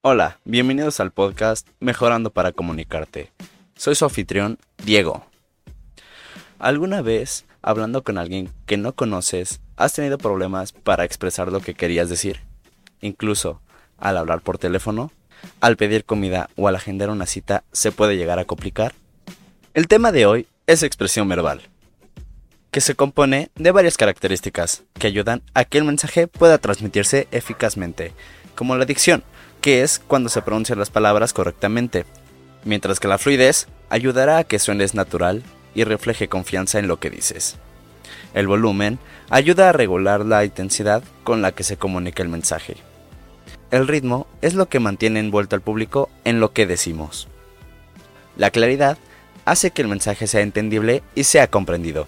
Hola, bienvenidos al podcast Mejorando para Comunicarte. Soy su anfitrión, Diego. ¿Alguna vez, hablando con alguien que no conoces, has tenido problemas para expresar lo que querías decir? Incluso, al hablar por teléfono, al pedir comida o al agendar una cita, se puede llegar a complicar. El tema de hoy es expresión verbal, que se compone de varias características que ayudan a que el mensaje pueda transmitirse eficazmente, como la dicción, que es cuando se pronuncian las palabras correctamente, mientras que la fluidez ayudará a que suenes natural y refleje confianza en lo que dices. El volumen ayuda a regular la intensidad con la que se comunica el mensaje. El ritmo es lo que mantiene envuelto al público en lo que decimos. La claridad hace que el mensaje sea entendible y sea comprendido.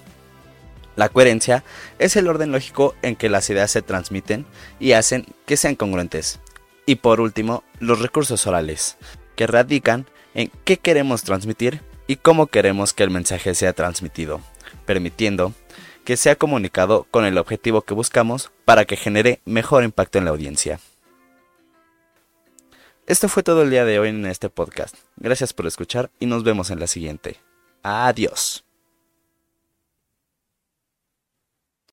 La coherencia es el orden lógico en que las ideas se transmiten y hacen que sean congruentes. Y por último, los recursos orales, que radican en qué queremos transmitir y cómo queremos que el mensaje sea transmitido, permitiendo que sea comunicado con el objetivo que buscamos para que genere mejor impacto en la audiencia. Esto fue todo el día de hoy en este podcast. Gracias por escuchar y nos vemos en la siguiente. Adiós.